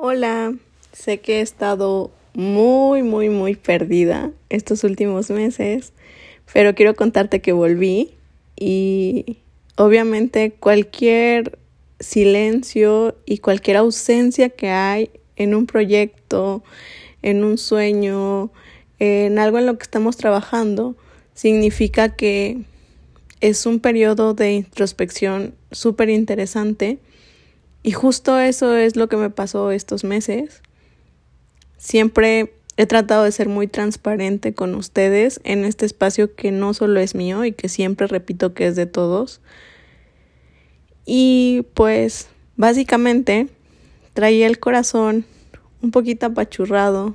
Hola, sé que he estado muy, muy, muy perdida estos últimos meses, pero quiero contarte que volví y obviamente cualquier silencio y cualquier ausencia que hay en un proyecto, en un sueño, en algo en lo que estamos trabajando, significa que es un periodo de introspección súper interesante y justo eso es lo que me pasó estos meses. Siempre he tratado de ser muy transparente con ustedes en este espacio que no solo es mío y que siempre repito que es de todos. Y pues básicamente traía el corazón un poquito apachurrado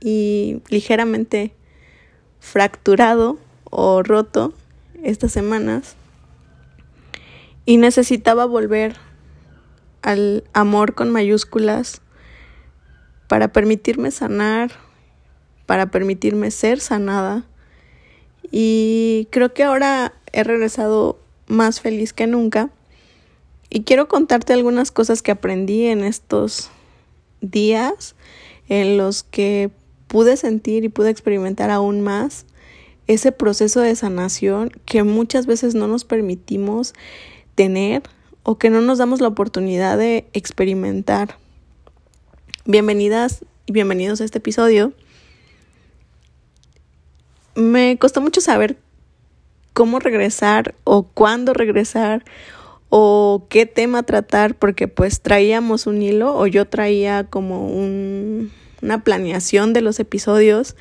y ligeramente fracturado o roto estas semanas y necesitaba volver al amor con mayúsculas para permitirme sanar, para permitirme ser sanada. Y creo que ahora he regresado más feliz que nunca. Y quiero contarte algunas cosas que aprendí en estos días en los que pude sentir y pude experimentar aún más ese proceso de sanación que muchas veces no nos permitimos tener o que no nos damos la oportunidad de experimentar. Bienvenidas y bienvenidos a este episodio. Me costó mucho saber cómo regresar o cuándo regresar o qué tema tratar porque pues traíamos un hilo o yo traía como una planeación de los episodios,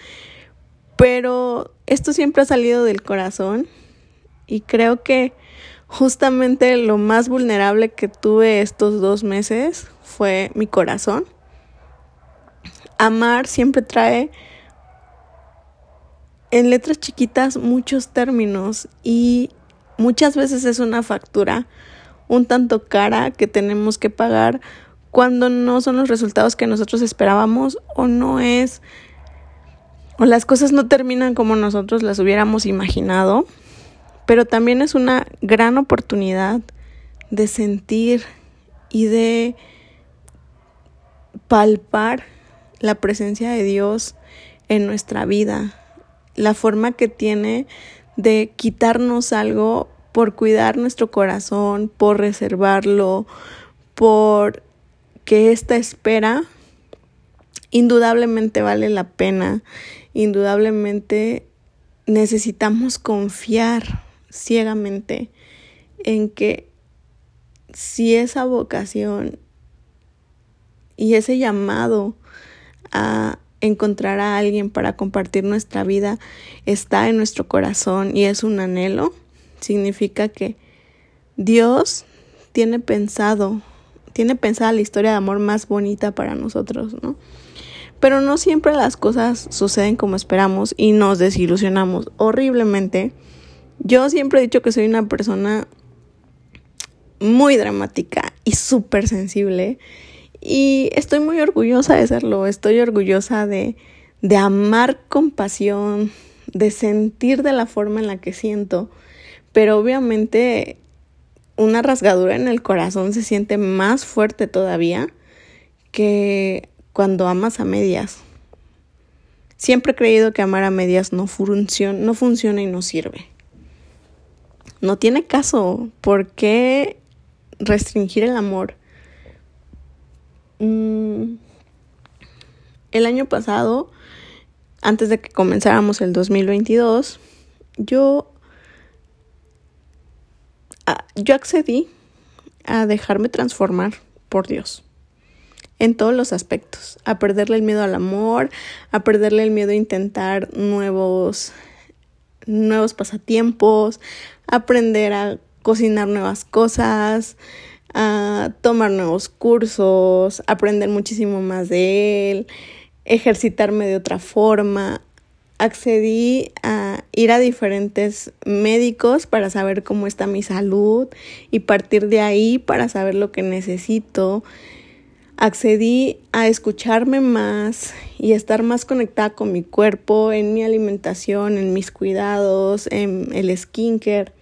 pero esto siempre ha salido del corazón y creo que justamente lo más vulnerable que tuve estos dos meses fue mi corazón. Amar siempre trae en letras chiquitas muchos términos y muchas veces es una factura un tanto cara que tenemos que pagar cuando no son los resultados que nosotros esperábamos o no es o las cosas no terminan como nosotros las hubiéramos imaginado pero también es una gran oportunidad de sentir y de palpar la presencia de Dios en nuestra vida, la forma que tiene de quitarnos algo por cuidar nuestro corazón, por reservarlo, por que esta espera indudablemente vale la pena, indudablemente necesitamos confiar ciegamente en que si esa vocación y ese llamado a encontrar a alguien para compartir nuestra vida está en nuestro corazón y es un anhelo, significa que Dios tiene pensado, tiene pensada la historia de amor más bonita para nosotros, ¿no? Pero no siempre las cosas suceden como esperamos y nos desilusionamos horriblemente yo siempre he dicho que soy una persona muy dramática y súper sensible. Y estoy muy orgullosa de serlo. Estoy orgullosa de, de amar con pasión, de sentir de la forma en la que siento. Pero obviamente una rasgadura en el corazón se siente más fuerte todavía que cuando amas a medias. Siempre he creído que amar a medias no, no funciona y no sirve. No tiene caso. ¿Por qué restringir el amor? Mm, el año pasado, antes de que comenzáramos el 2022, yo, ah, yo accedí a dejarme transformar por Dios en todos los aspectos, a perderle el miedo al amor, a perderle el miedo a intentar nuevos nuevos pasatiempos, aprender a cocinar nuevas cosas, a tomar nuevos cursos, aprender muchísimo más de él, ejercitarme de otra forma. Accedí a ir a diferentes médicos para saber cómo está mi salud y partir de ahí para saber lo que necesito accedí a escucharme más y estar más conectada con mi cuerpo, en mi alimentación, en mis cuidados, en el skincare.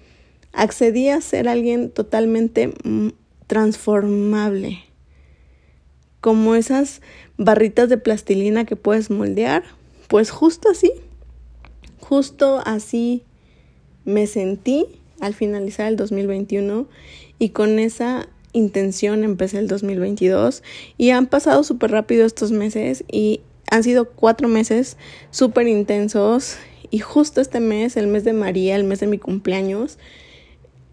Accedí a ser alguien totalmente mm, transformable. como esas barritas de plastilina que puedes moldear, pues justo así, justo así me sentí al finalizar el 2021 y con esa intención empecé el 2022 y han pasado súper rápido estos meses y han sido cuatro meses súper intensos y justo este mes, el mes de María, el mes de mi cumpleaños,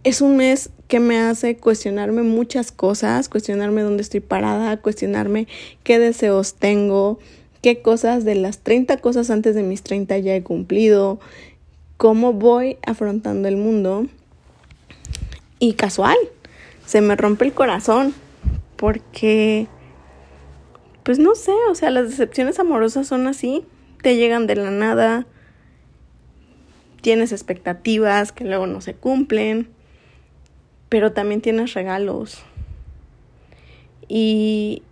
es un mes que me hace cuestionarme muchas cosas, cuestionarme dónde estoy parada, cuestionarme qué deseos tengo, qué cosas de las 30 cosas antes de mis 30 ya he cumplido, cómo voy afrontando el mundo. Y casual, se me rompe el corazón porque, pues no sé, o sea, las decepciones amorosas son así, te llegan de la nada, tienes expectativas que luego no se cumplen pero también tienes regalos. Y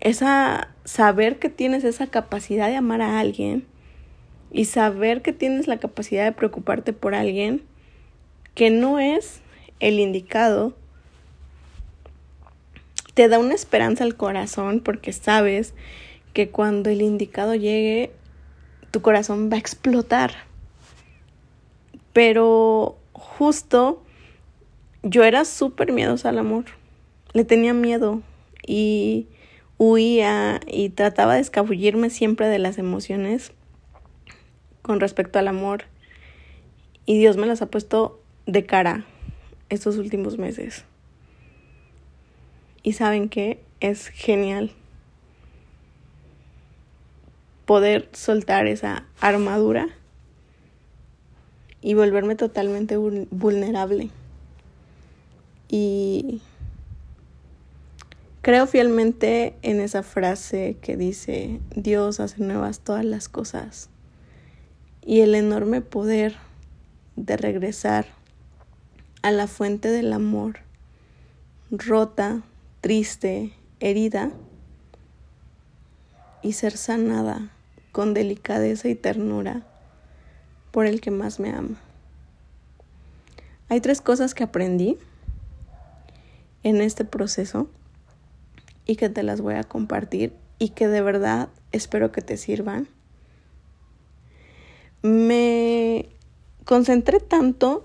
esa saber que tienes esa capacidad de amar a alguien y saber que tienes la capacidad de preocuparte por alguien que no es el indicado te da una esperanza al corazón porque sabes que cuando el indicado llegue tu corazón va a explotar. Pero justo yo era súper miedosa al amor. Le tenía miedo y huía y trataba de escabullirme siempre de las emociones con respecto al amor. Y Dios me las ha puesto de cara estos últimos meses. Y saben que es genial poder soltar esa armadura y volverme totalmente vulnerable. Y creo fielmente en esa frase que dice, Dios hace nuevas todas las cosas. Y el enorme poder de regresar a la fuente del amor, rota, triste, herida, y ser sanada con delicadeza y ternura por el que más me ama. Hay tres cosas que aprendí en este proceso y que te las voy a compartir y que de verdad espero que te sirvan. Me concentré tanto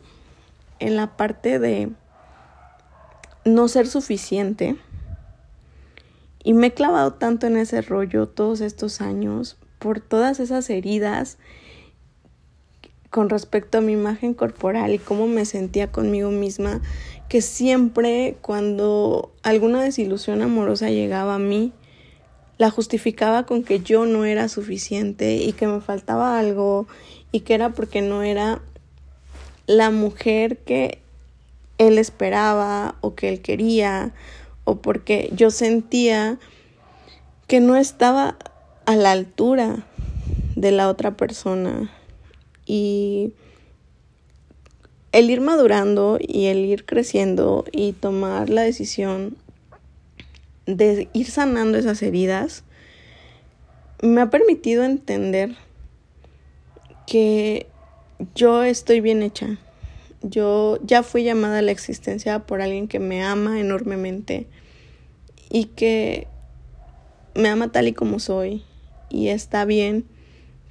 en la parte de no ser suficiente y me he clavado tanto en ese rollo todos estos años por todas esas heridas con respecto a mi imagen corporal y cómo me sentía conmigo misma, que siempre cuando alguna desilusión amorosa llegaba a mí, la justificaba con que yo no era suficiente y que me faltaba algo y que era porque no era la mujer que él esperaba o que él quería o porque yo sentía que no estaba a la altura de la otra persona y el ir madurando y el ir creciendo y tomar la decisión de ir sanando esas heridas me ha permitido entender que yo estoy bien hecha. Yo ya fui llamada a la existencia por alguien que me ama enormemente y que me ama tal y como soy y está bien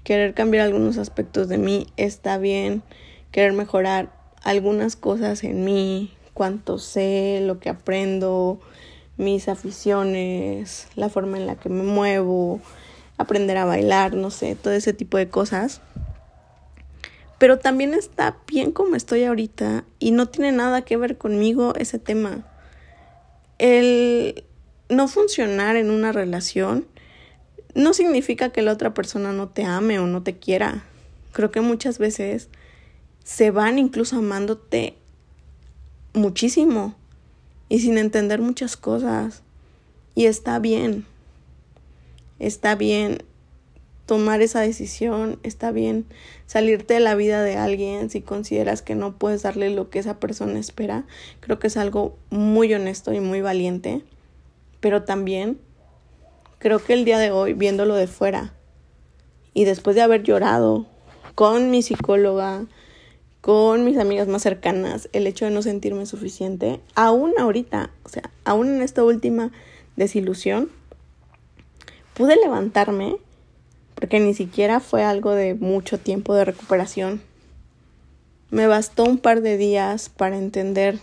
querer cambiar algunos aspectos de mí, está bien querer mejorar algunas cosas en mí, cuánto sé, lo que aprendo, mis aficiones, la forma en la que me muevo, aprender a bailar, no sé, todo ese tipo de cosas. Pero también está bien como estoy ahorita y no tiene nada que ver conmigo ese tema. El no funcionar en una relación no significa que la otra persona no te ame o no te quiera. Creo que muchas veces se van incluso amándote muchísimo y sin entender muchas cosas. Y está bien. Está bien tomar esa decisión, está bien salirte de la vida de alguien si consideras que no puedes darle lo que esa persona espera. Creo que es algo muy honesto y muy valiente. Pero también Creo que el día de hoy, viéndolo de fuera, y después de haber llorado con mi psicóloga, con mis amigas más cercanas, el hecho de no sentirme suficiente, aún ahorita, o sea, aún en esta última desilusión, pude levantarme, porque ni siquiera fue algo de mucho tiempo de recuperación. Me bastó un par de días para entender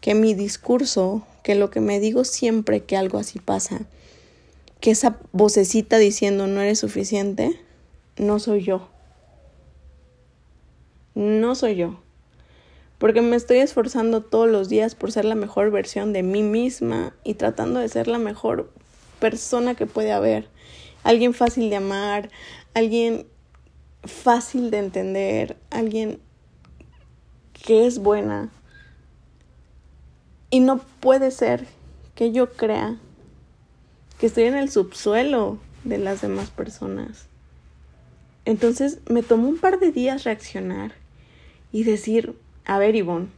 que mi discurso, que lo que me digo siempre que algo así pasa, que esa vocecita diciendo no eres suficiente, no soy yo. No soy yo. Porque me estoy esforzando todos los días por ser la mejor versión de mí misma y tratando de ser la mejor persona que puede haber. Alguien fácil de amar, alguien fácil de entender, alguien que es buena. Y no puede ser que yo crea que estoy en el subsuelo de las demás personas. Entonces me tomó un par de días reaccionar y decir, a ver Ivonne,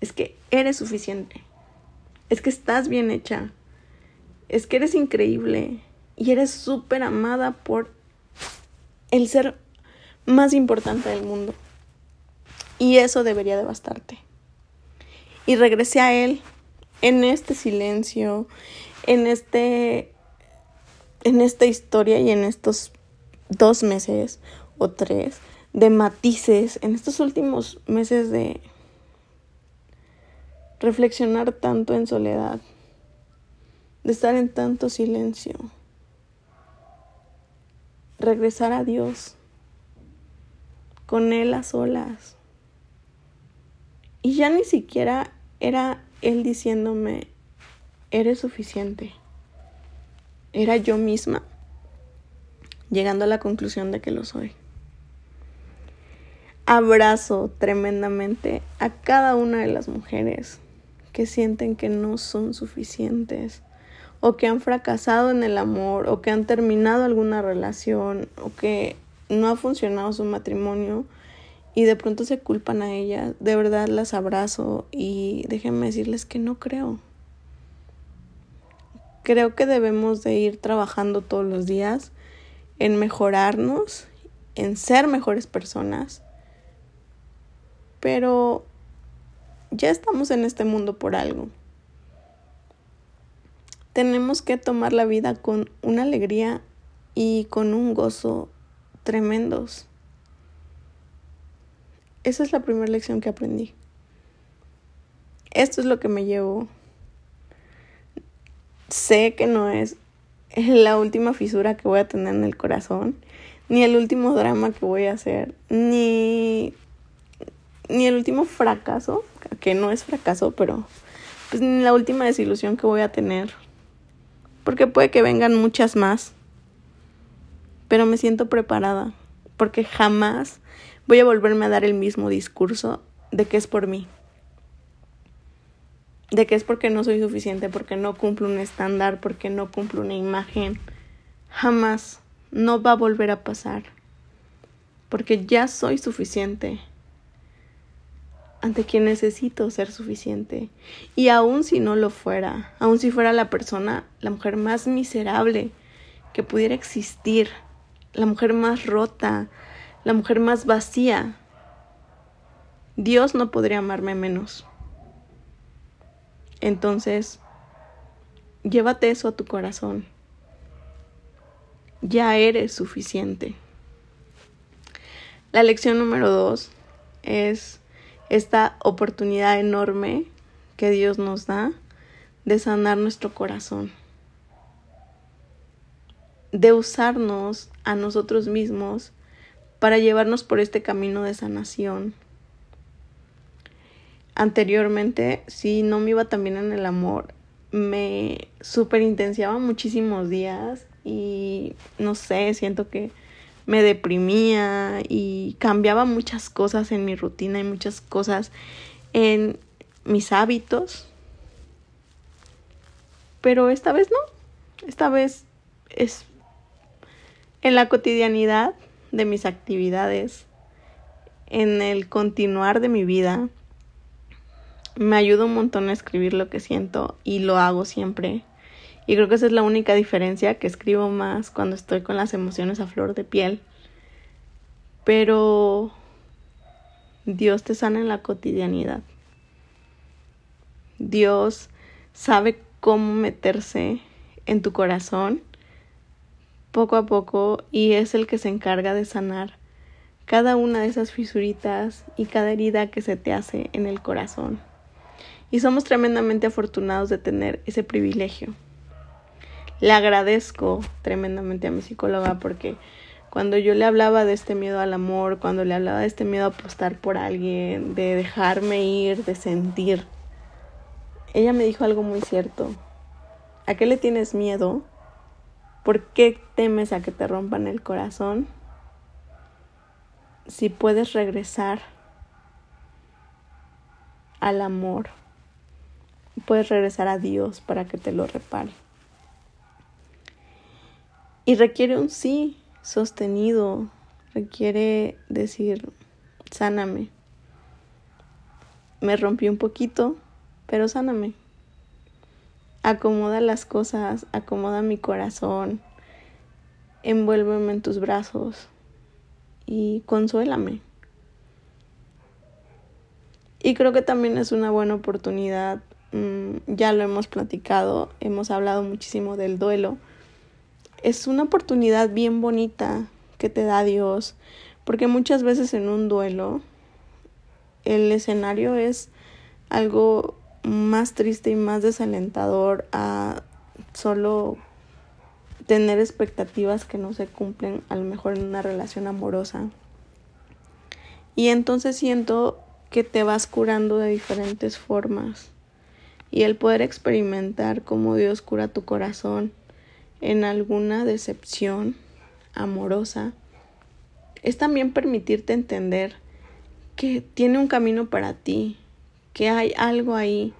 es que eres suficiente, es que estás bien hecha, es que eres increíble y eres súper amada por el ser más importante del mundo. Y eso debería de bastarte. Y regresé a él en este silencio, en este en esta historia y en estos dos meses o tres de matices, en estos últimos meses de reflexionar tanto en soledad, de estar en tanto silencio, regresar a Dios con Él a solas. Y ya ni siquiera era Él diciéndome, eres suficiente. Era yo misma llegando a la conclusión de que lo soy. Abrazo tremendamente a cada una de las mujeres que sienten que no son suficientes o que han fracasado en el amor o que han terminado alguna relación o que no ha funcionado su matrimonio y de pronto se culpan a ellas. De verdad las abrazo y déjenme decirles que no creo. Creo que debemos de ir trabajando todos los días en mejorarnos, en ser mejores personas. Pero ya estamos en este mundo por algo. Tenemos que tomar la vida con una alegría y con un gozo tremendos. Esa es la primera lección que aprendí. Esto es lo que me llevo. Sé que no es la última fisura que voy a tener en el corazón, ni el último drama que voy a hacer, ni, ni el último fracaso, que no es fracaso, pero pues ni la última desilusión que voy a tener. Porque puede que vengan muchas más. Pero me siento preparada, porque jamás voy a volverme a dar el mismo discurso de que es por mí de que es porque no soy suficiente, porque no cumplo un estándar, porque no cumplo una imagen. Jamás no va a volver a pasar. Porque ya soy suficiente ante quien necesito ser suficiente. Y aun si no lo fuera, aun si fuera la persona, la mujer más miserable que pudiera existir, la mujer más rota, la mujer más vacía, Dios no podría amarme menos. Entonces, llévate eso a tu corazón. Ya eres suficiente. La lección número dos es esta oportunidad enorme que Dios nos da de sanar nuestro corazón, de usarnos a nosotros mismos para llevarnos por este camino de sanación. Anteriormente, si no me iba tan bien en el amor, me superintenciaba muchísimos días y no sé, siento que me deprimía y cambiaba muchas cosas en mi rutina y muchas cosas en mis hábitos. Pero esta vez no, esta vez es en la cotidianidad de mis actividades, en el continuar de mi vida, me ayuda un montón a escribir lo que siento y lo hago siempre. Y creo que esa es la única diferencia, que escribo más cuando estoy con las emociones a flor de piel. Pero Dios te sana en la cotidianidad. Dios sabe cómo meterse en tu corazón poco a poco y es el que se encarga de sanar cada una de esas fisuritas y cada herida que se te hace en el corazón. Y somos tremendamente afortunados de tener ese privilegio. Le agradezco tremendamente a mi psicóloga porque cuando yo le hablaba de este miedo al amor, cuando le hablaba de este miedo a apostar por alguien, de dejarme ir, de sentir, ella me dijo algo muy cierto. ¿A qué le tienes miedo? ¿Por qué temes a que te rompan el corazón? Si puedes regresar al amor, puedes regresar a Dios para que te lo repare. Y requiere un sí sostenido, requiere decir, sáname. Me rompí un poquito, pero sáname. Acomoda las cosas, acomoda mi corazón, envuélveme en tus brazos y consuélame. Y creo que también es una buena oportunidad, mm, ya lo hemos platicado, hemos hablado muchísimo del duelo. Es una oportunidad bien bonita que te da Dios, porque muchas veces en un duelo el escenario es algo más triste y más desalentador a solo tener expectativas que no se cumplen a lo mejor en una relación amorosa. Y entonces siento que te vas curando de diferentes formas. Y el poder experimentar cómo Dios cura tu corazón en alguna decepción amorosa es también permitirte entender que tiene un camino para ti, que hay algo ahí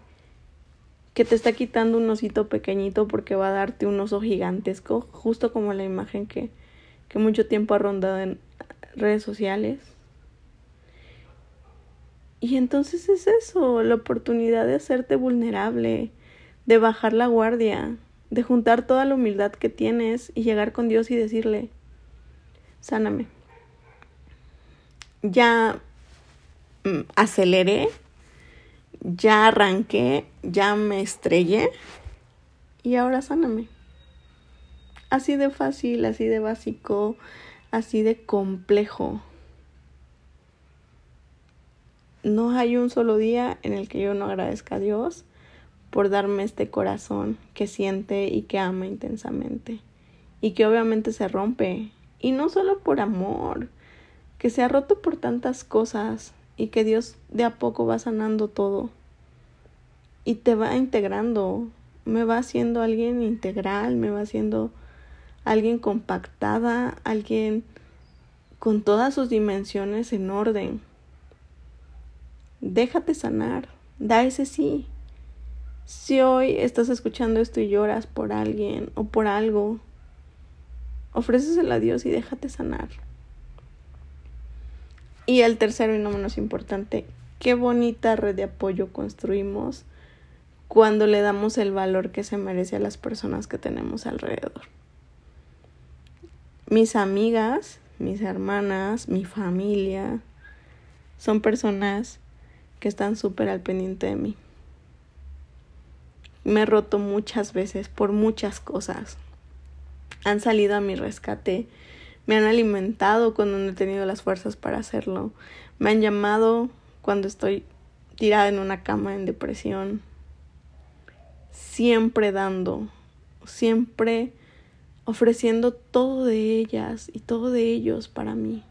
que te está quitando un osito pequeñito porque va a darte un oso gigantesco, justo como la imagen que, que mucho tiempo ha rondado en redes sociales. Y entonces es eso, la oportunidad de hacerte vulnerable, de bajar la guardia, de juntar toda la humildad que tienes y llegar con Dios y decirle, sáname. Ya mm, aceleré ya arranqué, ya me estrellé y ahora sáname. Así de fácil, así de básico, así de complejo. No hay un solo día en el que yo no agradezca a Dios por darme este corazón que siente y que ama intensamente y que obviamente se rompe y no solo por amor, que se ha roto por tantas cosas, y que Dios de a poco va sanando todo y te va integrando, me va haciendo alguien integral, me va haciendo alguien compactada, alguien con todas sus dimensiones en orden. Déjate sanar, da ese sí. Si hoy estás escuchando esto y lloras por alguien o por algo, ofréceselo a Dios y déjate sanar. Y el tercero y no menos importante, qué bonita red de apoyo construimos cuando le damos el valor que se merece a las personas que tenemos alrededor. Mis amigas, mis hermanas, mi familia, son personas que están súper al pendiente de mí. Me he roto muchas veces por muchas cosas. Han salido a mi rescate me han alimentado cuando no he tenido las fuerzas para hacerlo. Me han llamado cuando estoy tirada en una cama en depresión. Siempre dando, siempre ofreciendo todo de ellas y todo de ellos para mí.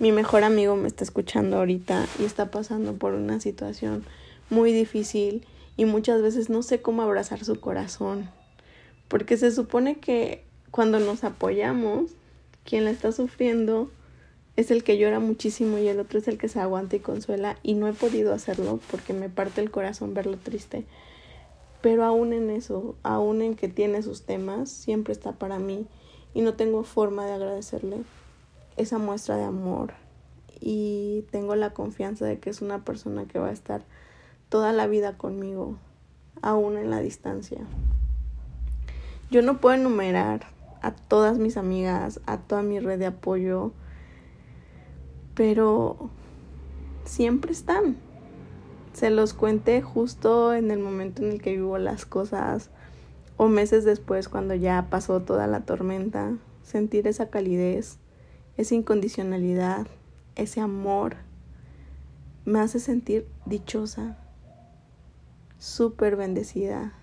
Mi mejor amigo me está escuchando ahorita y está pasando por una situación muy difícil y muchas veces no sé cómo abrazar su corazón. Porque se supone que cuando nos apoyamos, quien la está sufriendo es el que llora muchísimo y el otro es el que se aguanta y consuela. Y no he podido hacerlo porque me parte el corazón verlo triste. Pero aún en eso, aún en que tiene sus temas, siempre está para mí. Y no tengo forma de agradecerle esa muestra de amor. Y tengo la confianza de que es una persona que va a estar toda la vida conmigo, aún en la distancia. Yo no puedo enumerar a todas mis amigas, a toda mi red de apoyo, pero siempre están. se los cuente justo en el momento en el que vivo las cosas o meses después cuando ya pasó toda la tormenta, sentir esa calidez, esa incondicionalidad, ese amor, me hace sentir dichosa, súper bendecida.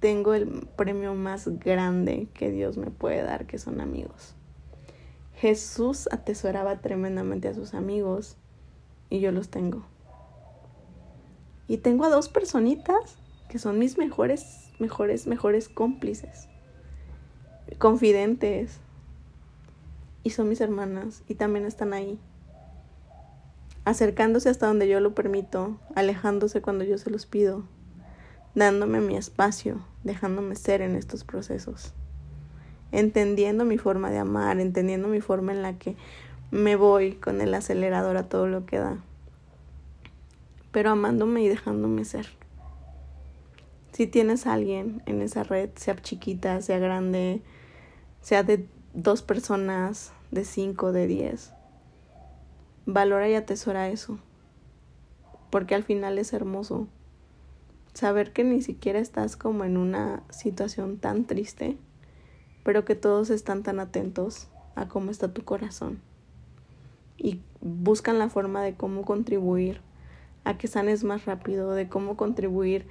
Tengo el premio más grande que Dios me puede dar, que son amigos. Jesús atesoraba tremendamente a sus amigos y yo los tengo. Y tengo a dos personitas que son mis mejores, mejores, mejores cómplices, confidentes. Y son mis hermanas y también están ahí, acercándose hasta donde yo lo permito, alejándose cuando yo se los pido, dándome mi espacio, dejándome ser en estos procesos, entendiendo mi forma de amar, entendiendo mi forma en la que me voy con el acelerador a todo lo que da pero amándome y dejándome ser. Si tienes a alguien en esa red, sea chiquita, sea grande, sea de dos personas, de cinco, de diez, valora y atesora eso. Porque al final es hermoso saber que ni siquiera estás como en una situación tan triste, pero que todos están tan atentos a cómo está tu corazón y buscan la forma de cómo contribuir a que sanes más rápido, de cómo contribuir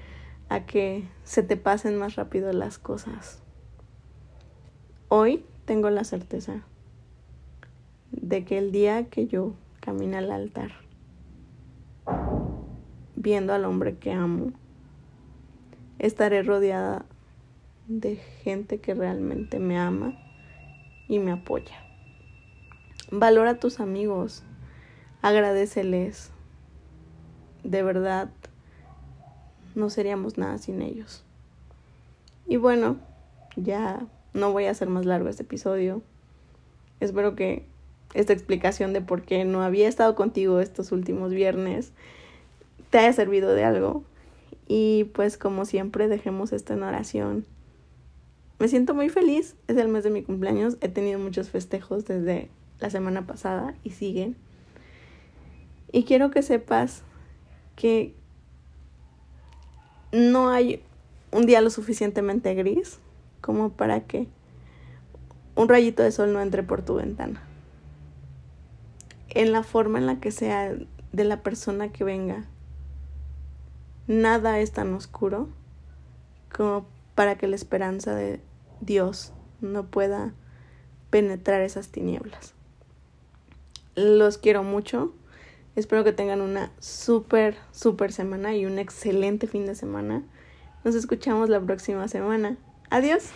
a que se te pasen más rápido las cosas. Hoy tengo la certeza de que el día que yo camine al altar, viendo al hombre que amo, estaré rodeada de gente que realmente me ama y me apoya. Valora a tus amigos, agradeceles, de verdad no seríamos nada sin ellos. Y bueno, ya no voy a hacer más largo este episodio. Espero que esta explicación de por qué no había estado contigo estos últimos viernes te haya servido de algo. Y pues como siempre dejemos esto en oración. Me siento muy feliz, es el mes de mi cumpleaños, he tenido muchos festejos desde la semana pasada y siguen. Y quiero que sepas que no hay un día lo suficientemente gris como para que un rayito de sol no entre por tu ventana. En la forma en la que sea de la persona que venga, nada es tan oscuro como para que la esperanza de Dios no pueda penetrar esas tinieblas. Los quiero mucho. Espero que tengan una súper, súper semana y un excelente fin de semana. Nos escuchamos la próxima semana. Adiós.